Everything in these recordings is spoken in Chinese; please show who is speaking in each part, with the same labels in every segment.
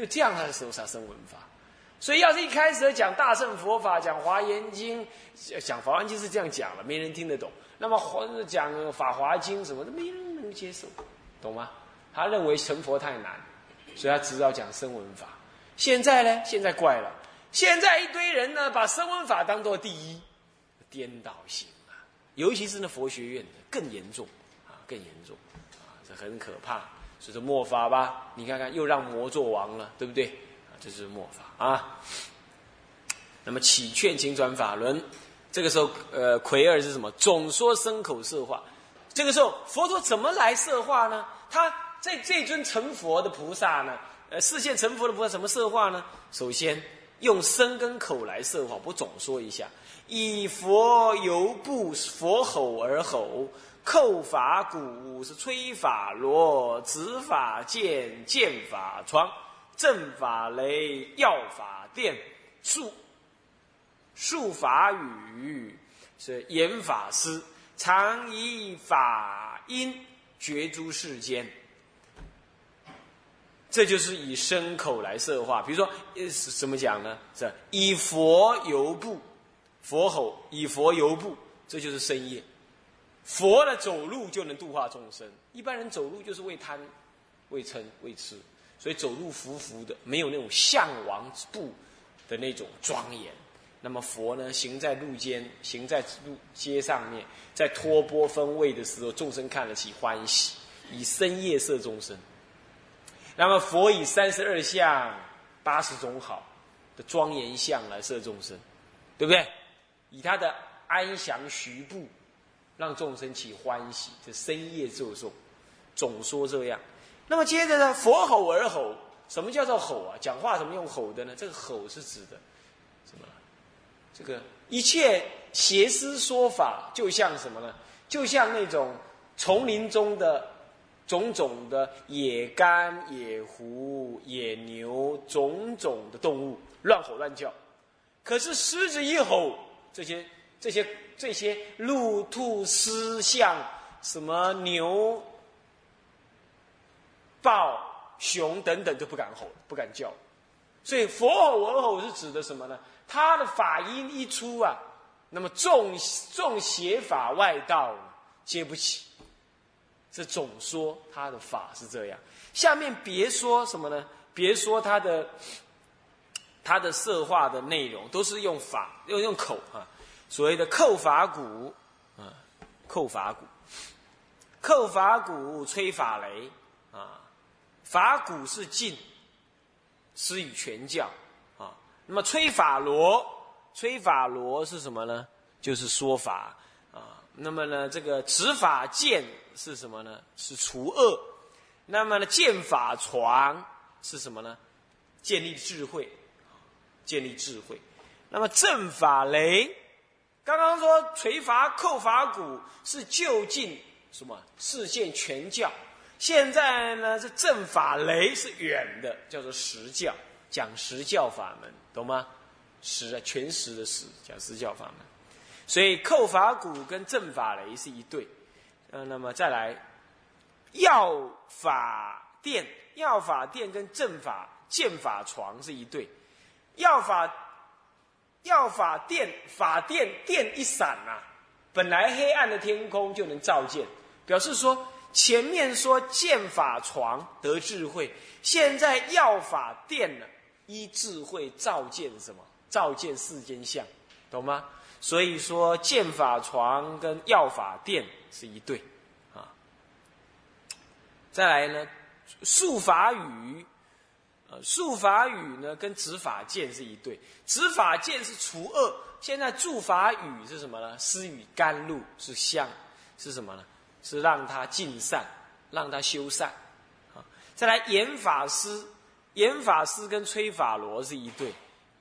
Speaker 1: 就这样的时候才生文法。所以要是一开始讲大乘佛法，讲华严经，讲华严经是这样讲了，没人听得懂。那么讲法华经什么的，没人能接受，懂吗？他认为成佛太难，所以他只好讲声闻法。现在呢？现在怪了，现在一堆人呢，把声闻法当做第一，颠倒性啊！尤其是那佛学院的更严重啊，更严重啊，这很可怕。这是末法吧，你看看又让魔做王了，对不对？这是末法啊。那么起劝请转法轮，这个时候，呃，奎二是什么？总说牲口色化。这个时候，佛陀怎么来色化呢？他这这尊成佛的菩萨呢？呃，视现成佛的菩萨怎么色化呢？首先用身跟口来色化，我总说一下：以佛犹不佛吼而吼，叩法鼓是吹法螺，指法剑，剑法床。正法雷，药法电，术术法语是言法师，常以法音觉诸世间。这就是以声口来设化。比如说，呃怎么讲呢？是以佛游步，佛吼以佛游步，这就是深夜。佛的走路就能度化众生，一般人走路就是为贪、为嗔、为痴。所以走路浮浮的，没有那种向王步的那种庄严。那么佛呢，行在路间，行在路街上面，在托钵分位的时候，众生看得起欢喜，以深夜色众生。那么佛以三十二相、八十种好的庄严相来摄众生，对不对？以他的安详徐步，让众生起欢喜，这深夜奏诵，总说这样。那么接着呢？佛吼而吼，什么叫做吼啊？讲话怎么用吼的呢？这个吼是指的什么？这个一切邪思说法，就像什么呢？就像那种丛林中的种种的野干、野狐、野牛，种种的动物乱吼乱叫。可是狮子一吼，这些、这些、这些鹿、兔、狮、象，什么牛？豹、熊等等都不敢吼，不敢叫，所以佛吼文吼是指的什么呢？他的法音一出啊，那么众众邪法外道接不起。这总说他的法是这样。下面别说什么呢？别说他的他的色化的内容都是用法，用用口啊，所谓的叩法鼓啊，叩法鼓，叩法鼓，吹法雷啊。法鼓是禁，施以全教啊。那么吹法螺，吹法螺是什么呢？就是说法啊。那么呢，这个执法剑是什么呢？是除恶。那么呢，剑法床是什么呢？建立智慧，建立智慧。那么正法雷，刚刚说锤法、扣法鼓是就近什么？示现全教。现在呢，是正法雷是远的，叫做实教，讲实教法门，懂吗？实啊，全实的实，讲实教法门。所以扣法鼓跟正法雷是一对。呃，那么再来，药法殿，药法殿跟正法剑法床是一对。药法药法殿法殿殿一闪啊，本来黑暗的天空就能照见，表示说。前面说剑法床得智慧，现在药法殿呢，依智慧照见什么？照见世间相，懂吗？所以说剑法床跟药法殿是一对，啊。再来呢，术法语，呃，术法语呢跟执法剑是一对，执法剑是除恶，现在助法语是什么呢？施与甘露是相，是什么呢？是让他尽善，让他修善，啊，再来演法师，演法师跟吹法螺是一对，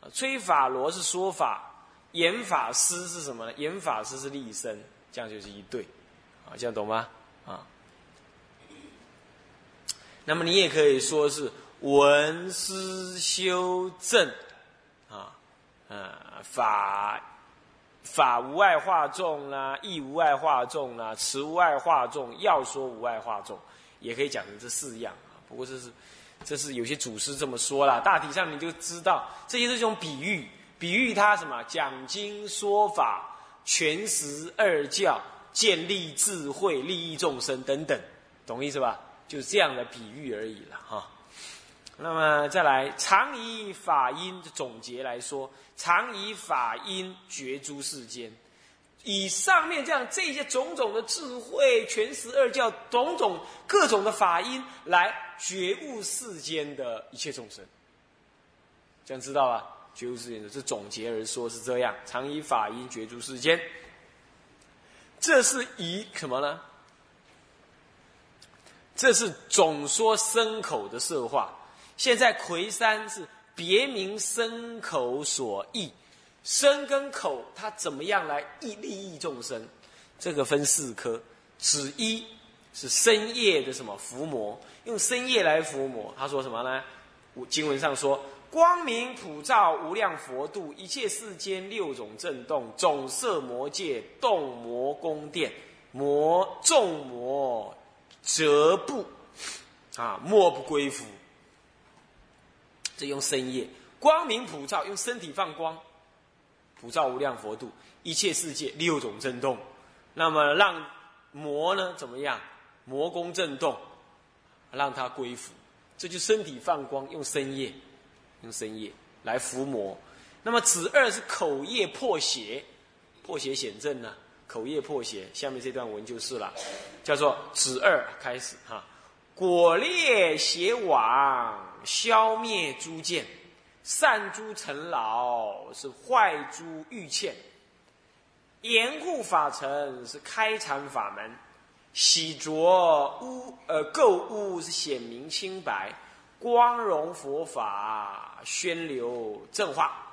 Speaker 1: 啊，吹法螺是说法，演法师是什么呢？演法师是立身，这样就是一对，啊，这样懂吗？啊，那么你也可以说是文思修正，啊，呃，法。法无碍化众啦，义无碍化众啦，词无碍化众，要说无碍化众，也可以讲成这四样啊。不过这是这是有些祖师这么说啦。大体上你就知道，这些是一种比喻，比喻他什么讲经说法、全十二教、建立智慧、利益众生等等，懂意思吧？就是这样的比喻而已了哈。那么再来，常以法音总结来说，常以法音觉诸世间。以上面这样这些种种的智慧、全十二教、种种各种的法音来觉悟世间的一切众生，这样知道吧？觉悟世间的是总结而说，是这样。常以法音觉诸世间，这是以什么呢？这是总说牲口的色化。现在魁山是别名牲口所译。身跟口，它怎么样来益利益众生？这个分四科，子一是深夜的什么伏魔，用深夜来伏魔。他说什么呢？经文上说：光明普照无量佛度，一切世间六种震动，总摄魔界，动魔宫殿，魔众魔则不啊，莫不归服。这用深夜光明普照，用身体放光。普照无量佛度，一切世界六种震动，那么让魔呢怎么样？魔功震动，让他归服，这就身体放光，用身业，用身业来伏魔。那么子二是口业破邪，破邪显正呢？口业破邪，下面这段文就是了，叫做子二开始哈，果裂邪网，消灭诸见。善诸尘劳是坏诸欲欠，严护法尘是开阐法门，洗浊污呃垢污是显明清白，光荣佛法宣流正化。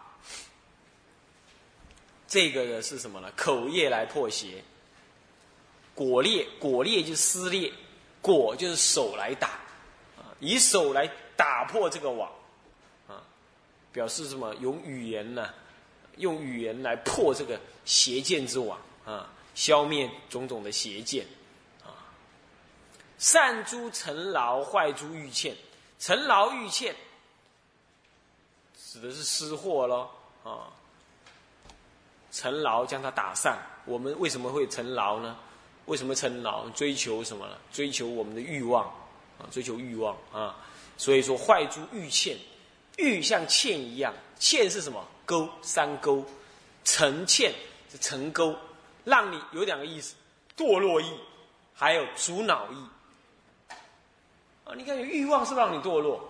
Speaker 1: 这个呢是什么呢？口业来破邪，果裂果裂就是撕裂，果就是手来打，啊，以手来打破这个网。啊表示什么？用语言呢？用语言来破这个邪见之网啊，消灭种种的邪见啊。善诸尘劳，坏诸欲欠。尘劳欲欠，指的是失货咯啊。尘劳将它打散。我们为什么会尘劳呢？为什么尘劳？追求什么呢？追求我们的欲望啊，追求欲望啊。所以说，坏诸欲欠。欲像嵌一样，嵌是什么？钩三钩，成嵌是成钩，让你有两个意思：堕落意，还有阻挠意。啊，你看欲望是让你堕落，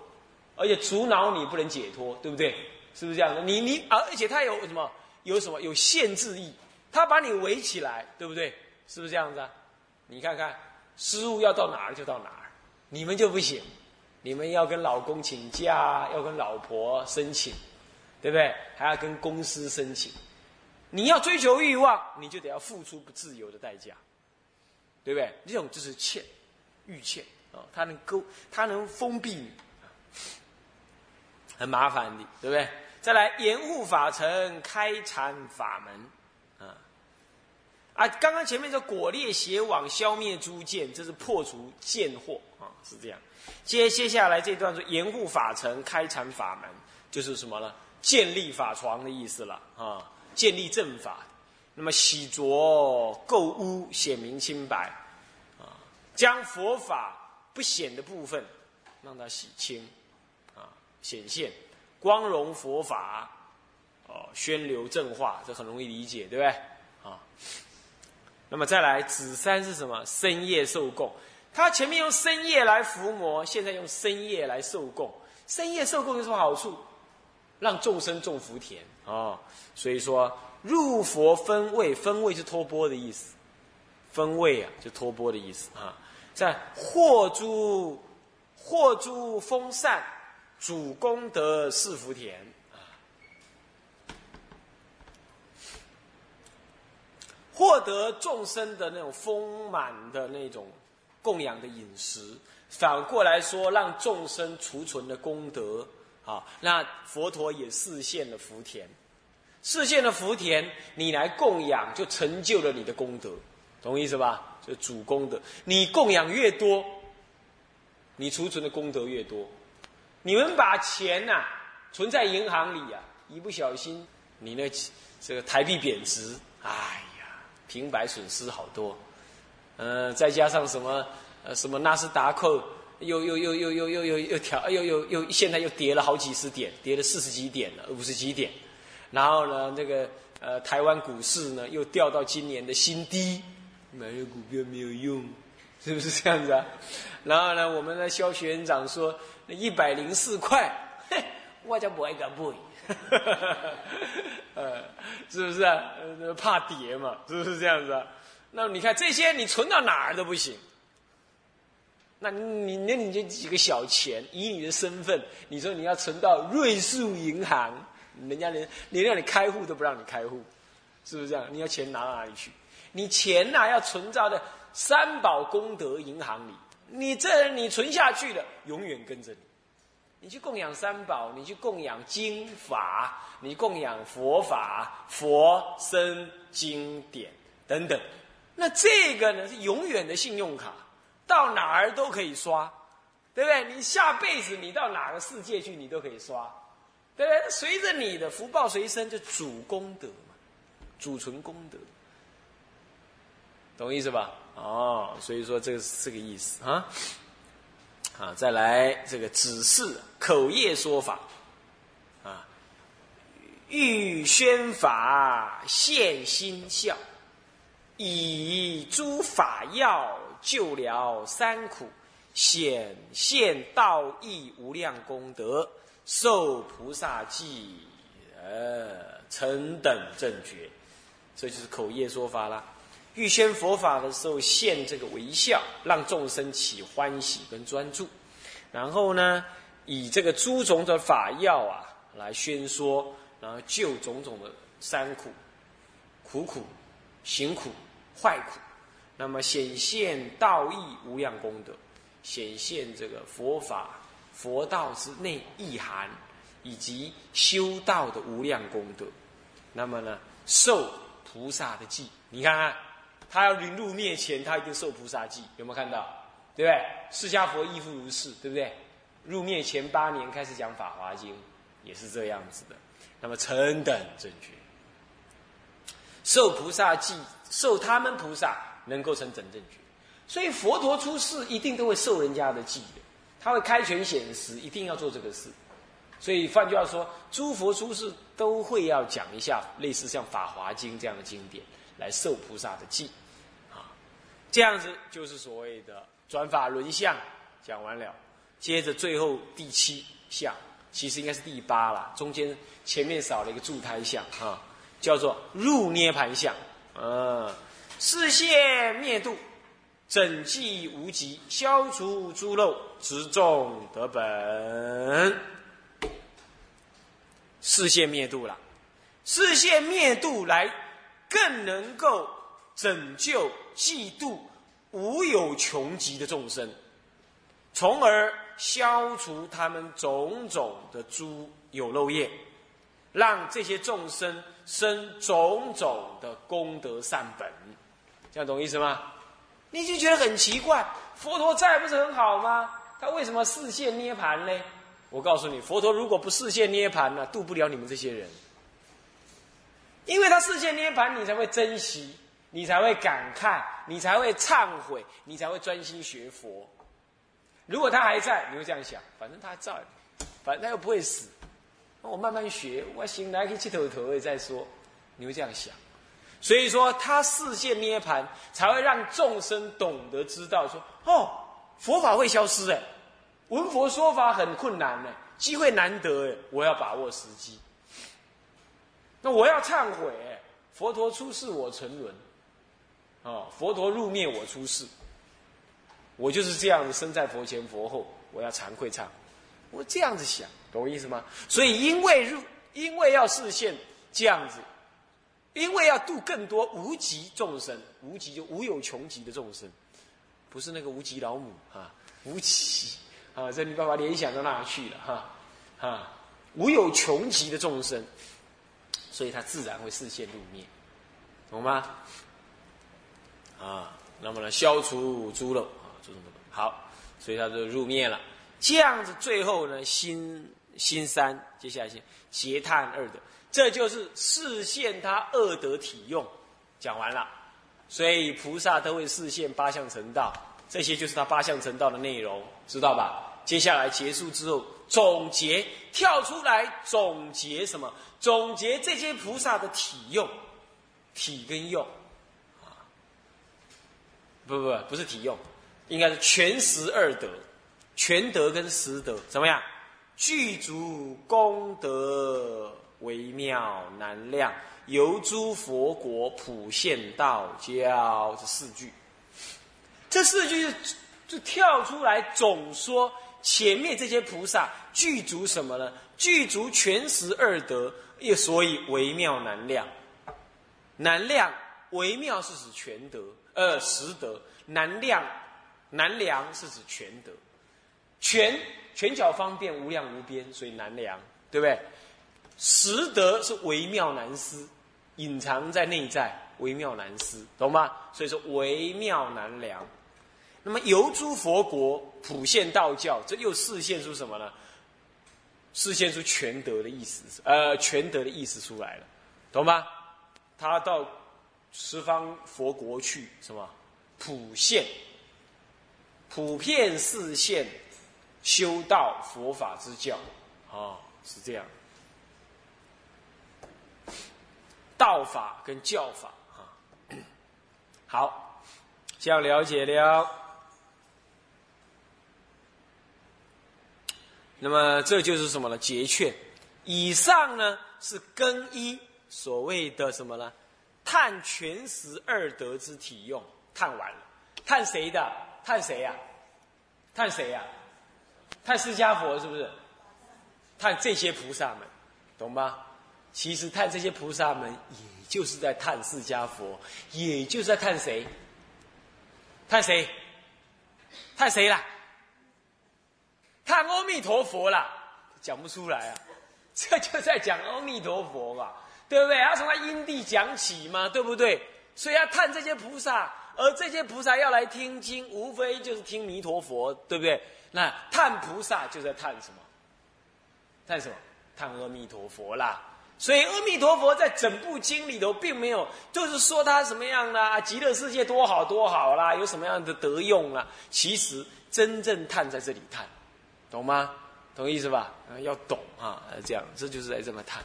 Speaker 1: 而且阻挠你不能解脱，对不对？是不是这样的？你你而而且它有什么？有什么？有限制意，它把你围起来，对不对？是不是这样子啊？你看看，失误要到哪儿就到哪儿，你们就不行。你们要跟老公请假，要跟老婆申请，对不对？还要跟公司申请。你要追求欲望，你就得要付出不自由的代价，对不对？这种就是欠，欲欠啊，它能勾，它能封闭你，很麻烦的，对不对？再来严护法尘，开禅法门，啊啊！刚刚前面说果裂邪网，消灭诸见，这是破除见惑啊，是这样。接接下来这段说严护法尘，开阐法门，就是什么呢？建立法床的意思了啊！建立正法，那么洗浊垢污，显明清白啊！将佛法不显的部分，让它洗清啊，显现光荣佛法哦，宣流正化，这很容易理解，对不对？啊，那么再来子三是什么？深夜受供。他前面用深夜来伏魔，现在用深夜来受供。深夜受供有什么好处？让众生种福田啊！所以说入佛分位，分位是托钵的意思。分位啊，就托钵的意思啊。在获诸获诸丰善，主功德是福田啊。获得众生的那种丰满的那种。供养的饮食，反过来说，让众生储存的功德啊，那佛陀也示现了福田，示现了福田，你来供养，就成就了你的功德，懂意思吧？就主功德，你供养越多，你储存的功德越多，你们把钱呐存在银行里啊，一不小心，你那这个台币贬值，哎呀，平白损失好多。嗯，再加上什么呃什么纳斯达克又又又又又又又又调又又又现在又跌了好几十点，跌了四十几点了，五十几点。然后呢，这个呃台湾股市呢又掉到今年的新低，买了股票没有用，是不是这样子啊？然后呢，我们的肖学院长说。那一百零四块，嘿我就不爱敢买，呃，是不是啊？呃，怕跌嘛，是不是这样子啊？那你看这些，你存到哪儿都不行。那你那你这几个小钱，以你的身份，你说你要存到瑞士银行，人家连连让你开户都不让你开户，是不是这样？你要钱拿到哪里去？你钱呐要存到的三宝功德银行里。你这你存下去了，永远跟着你。你去供养三宝，你去供养经法，你供养佛法、佛僧经典等等。那这个呢是永远的信用卡，到哪儿都可以刷，对不对？你下辈子你到哪个世界去，你都可以刷，对不对？随着你的福报随身，就主功德嘛，主存功德，懂意思吧？哦，所以说这个是这个意思啊，啊，再来这个指示口业说法，啊，欲宣法现心效，以诸法要救了三苦，显现道义无量功德，受菩萨记，呃，成等正觉，这就是口业说法了。预宣佛法的时候，现这个微笑，让众生起欢喜跟专注，然后呢，以这个诸种的法要啊来宣说，然后救种种的三苦、苦苦、行苦、坏苦，那么显现道义无量功德，显现这个佛法佛道之内意涵，以及修道的无量功德，那么呢，受菩萨的记，你看看。他要临入灭前，他一定受菩萨记，有没有看到？对不对？释迦佛亦复如是，对不对？入灭前八年开始讲《法华经》，也是这样子的。那么成等正觉，受菩萨记，受他们菩萨能够成整正觉。所以佛陀出世一定都会受人家的记的，他会开权显实，一定要做这个事。所以换句话说，诸佛出世都会要讲一下类似像《法华经》这样的经典。来受菩萨的记，啊，这样子就是所谓的转法轮相讲完了，接着最后第七相，其实应该是第八了，中间前面少了一个助胎相，哈，叫做入涅盘相，嗯，视现灭度，整寂无极，消除诸漏，执众得本，视现灭度了，视现灭度来。更能够拯救嫉妒无有穷极的众生，从而消除他们种种的诸有漏业，让这些众生生种种的功德善本，这样懂意思吗？你就觉得很奇怪，佛陀在不是很好吗？他为什么视现涅盘呢？我告诉你，佛陀如果不视现涅盘呢，渡不了你们这些人。因为他视线涅盘，你才会珍惜，你才会感慨，你才会忏悔，你才会专心学佛。如果他还在，你会这样想：反正他还在，反正他又不会死，我慢慢学，我醒来可以去头头位再说。你会这样想。所以说，他世界涅盘才会让众生懂得知道说：哦，佛法会消失哎，闻佛说法很困难呢，机会难得哎，我要把握时机。那我要忏悔，佛陀出世我沉沦，哦，佛陀入灭我出世，我就是这样子生在佛前佛后，我要惭愧忏，我这样子想，懂我意思吗？所以因为入，因为要实现这样子，因为要度更多无极众生，无极就无有穷极的众生，不是那个无极老母啊，无极啊，这你爸爸联想到哪去了哈？啊，无有穷极的众生。所以他自然会视线入灭，懂吗？啊，那么呢，消除猪肉啊，诸种好，所以他就入灭了。这样子最后呢，心心三，接下来先结叹二德，这就是视现他二德体用，讲完了。所以菩萨都会视现八相成道，这些就是他八相成道的内容，知道吧？接下来结束之后，总结跳出来总结什么？总结这些菩萨的体用，体跟用，啊，不不不，不是体用，应该是全实二德，全德跟实德怎么样？具足功德微妙难量，由诸佛国普现道教这四句，这四句就跳出来总说。前面这些菩萨具足什么呢？具足全十二德，也所以微妙难量。难量微妙是指全德，呃，十德难量难量是指全德。全拳脚方便无量无边，所以难量，对不对？实德是微妙难思，隐藏在内在，微妙难思，懂吗？所以说微妙难量。那么游诸佛国普现道教，这又示现出什么呢？示现出全德的意思，呃，全德的意思出来了，懂吗？他到十方佛国去，什么普现，普遍示现修道佛法之教，啊，是这样。道法跟教法，啊，好，这样了解了。那么这就是什么呢？结劝。以上呢是更一所谓的什么呢？探全十二德之体用，探完了。探谁的？探谁呀？探谁呀？探释迦佛是不是？探这些菩萨们，懂吗？其实探这些菩萨们，也就是在探释迦佛，也就是在探谁？探谁？探谁啦？探阿弥陀佛啦，讲不出来啊，这就在讲阿弥陀佛嘛，对不对？要从他因地讲起嘛，对不对？所以要探这些菩萨，而这些菩萨要来听经，无非就是听弥陀佛，对不对？那探菩萨就在探什么？探什么？探阿弥陀佛啦。所以阿弥陀佛在整部经里头，并没有就是说他什么样啦，极乐世界多好多好啦，有什么样的德用啦。其实真正探在这里探。懂吗？懂意思吧？啊，要懂啊，这样，这就是在这么谈。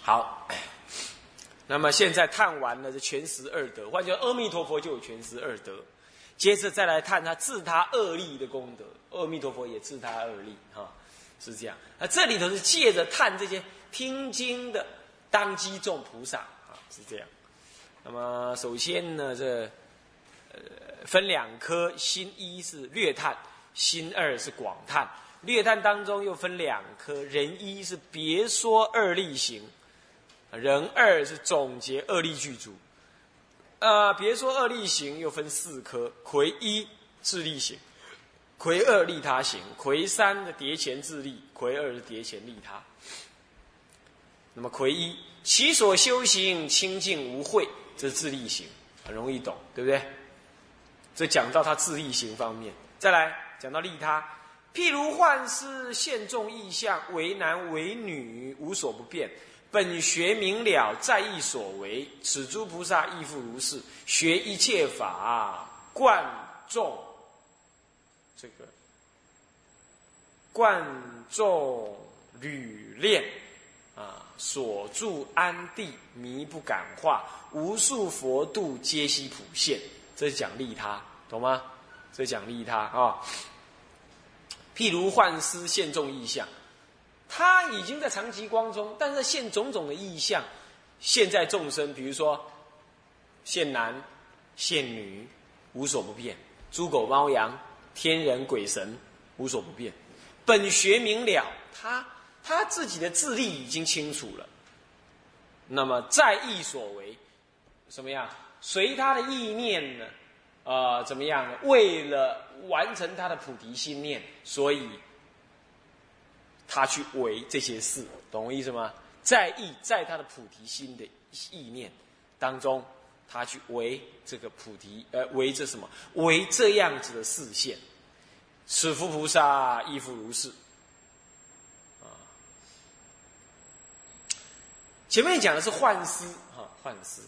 Speaker 1: 好，那么现在探完了这全十二德，换句话说，阿弥陀佛就有全十二德。接着再来探他自他二力的功德，阿弥陀佛也自他二力，哈，是这样。啊这里头是借着探这些听经的当机众菩萨啊，是这样。那么首先呢，这呃。分两颗，心一是略探，心二是广探。略探当中又分两颗，人一是别说二力行，人二是总结二力具足。呃，别说二力行又分四科，魁一自力行，魁二利他行，魁三的叠前自力，魁二是叠前利他。那么魁一其所修行清净无秽，这是自力行，很容易懂，对不对？这讲到他自利行方面，再来讲到利他，譬如幻师现众意象，为男为女，无所不变，本学明了，在意所为，此诸菩萨亦复如是，学一切法，贯众这个贯众履练啊，所住安地，迷不感化，无数佛度皆悉普现。这是讲利他，懂吗？这是讲利他啊。譬如幻师现众意象，他已经在长极光中，但是现种种的意象，现在众生，比如说现男现女，无所不变；猪狗猫羊，天人鬼神，无所不变。本学明了，他他自己的智力已经清楚了。那么在意所为，什么样？随他的意念呢，呃，怎么样？为了完成他的菩提心念，所以他去为这些事，懂我意思吗？在意在他的菩提心的意念当中，他去为这个菩提，呃，为这什么？为这样子的视线，此佛菩萨亦复如是。啊，前面讲的是幻思，哈，幻思。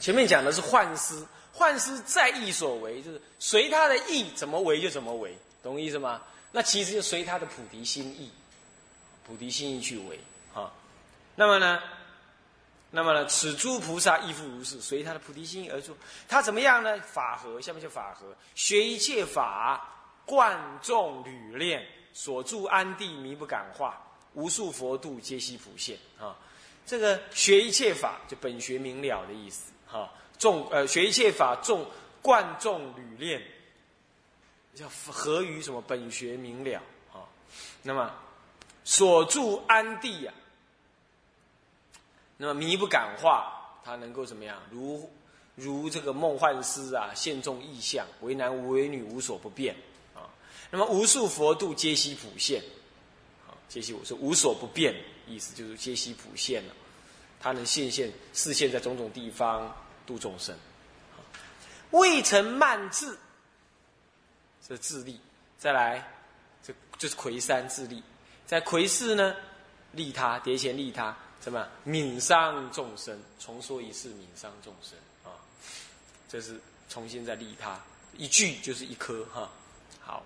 Speaker 1: 前面讲的是幻思，幻思在意所为，就是随他的意怎么为就怎么为，懂我意思吗？那其实就随他的菩提心意，菩提心意去为，啊。那么呢？那么呢？此诸菩萨亦复如是，随他的菩提心而做。他怎么样呢？法和，下面就法和，学一切法，贯众履练，所住安地，迷不感化，无数佛度皆悉普现。啊，这个学一切法，就本学明了的意思。哈，众呃，学一切法，众贯众履练，叫合于什么？本学明了。啊，那么所住安地呀。那么迷不感化，他能够怎么样？如如这个梦幻师啊，现众意象，为男为女，无所不变啊。那么无数佛度皆悉普现，啊，皆悉我说无所不变，意思就是皆悉普现了。他能现现视现，在种种地方度众生。未曾慢智，这智力，再来，这就是魁山智力，在魁寺呢，利他叠前利他。什么？悯伤众生，重说一次，悯伤众生啊！这是重新再利他，一句就是一颗哈。好，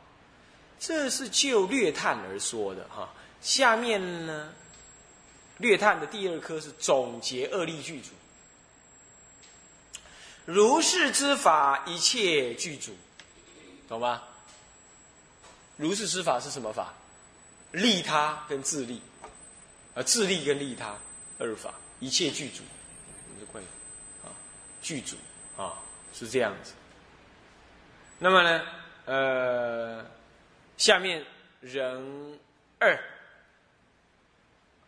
Speaker 1: 这是就略探而说的哈。下面呢，略探的第二颗是总结恶力具足。如是之法，一切具足，懂吗？如是之法是什么法？利他跟自利。而自利跟利他二法，一切具足，是关啊，具足啊，是这样子。那么呢，呃，下面人二，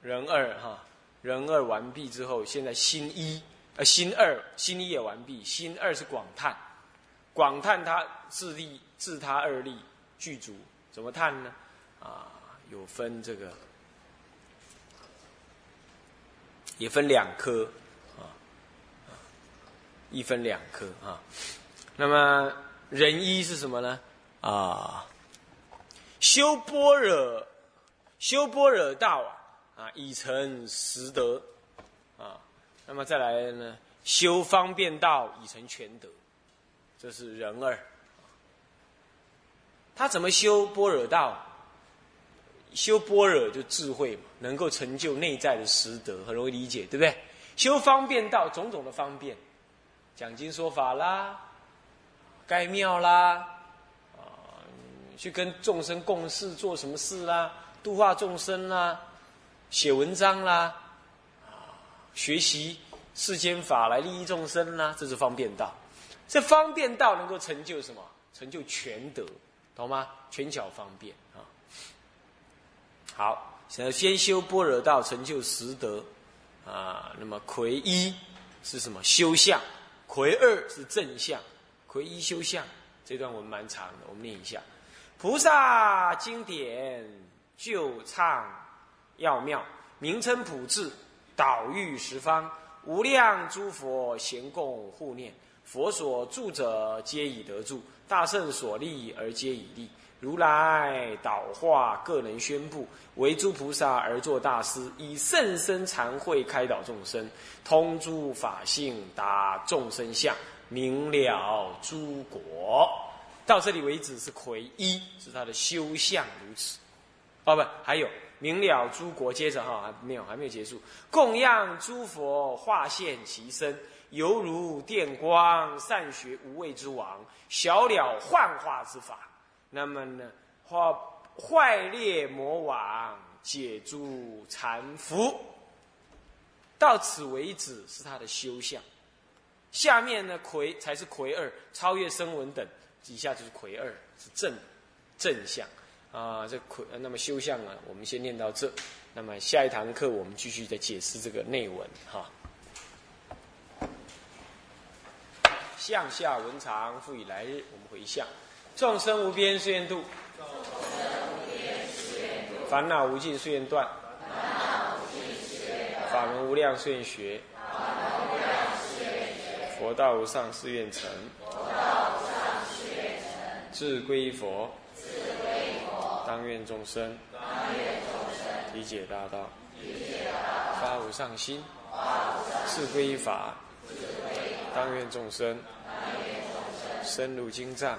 Speaker 1: 人二哈，人二完毕之后，现在心一，呃，心二，心一也完毕，心二是广叹，广叹他自利自他二利具足，怎么叹呢？啊，有分这个。也分两科，啊，一分两科啊。那么人一是什么呢？啊，修般若，修般若道啊，啊，已成实德啊。那么再来呢，修方便道已成全德，这是人二。他怎么修般若道？修般若就智慧嘛，能够成就内在的实德，很容易理解，对不对？修方便道，种种的方便，讲经说法啦，盖庙啦，啊，去跟众生共事做什么事啦，度化众生啦，写文章啦，啊，学习世间法来利益众生啦，这是方便道。这方便道能够成就什么？成就全德，懂吗？全巧方便啊。好，想要先修般若道，成就实德，啊，那么魁一是什么？修相，魁二是正相，魁一修相。这段文蛮长的，我们念一下：菩萨经典就唱要妙，名称普智，导育十方，无量诸佛咸共护念，佛所住者皆以得住，大圣所立而皆以立。如来导化，个人宣布，为诸菩萨而作大师，以甚深禅慧开导众生，通诸法性，达众生相，明了诸国。到这里为止是魁一，是他的修相如此。哦，不，还有明了诸国。接着哈，还没有，还没有结束。供养诸佛，化现其身，犹如电光，善学无畏之王，小了幻化之法。那么呢，化坏劣魔王解诸禅服，到此为止是他的修相。下面呢，魁才是魁二，超越声闻等，以下就是魁二，是正正相啊。这魁那么修相呢，我们先念到这。那么下一堂课我们继续再解释这个内文哈。向下文长，复以来日，我们回向。众生无边誓愿度，烦恼无尽誓愿断，法门无量誓愿学，佛道无上誓愿成，志归佛。当愿众生。理解大道，发无上心，自归依法。当愿众生。深入经藏，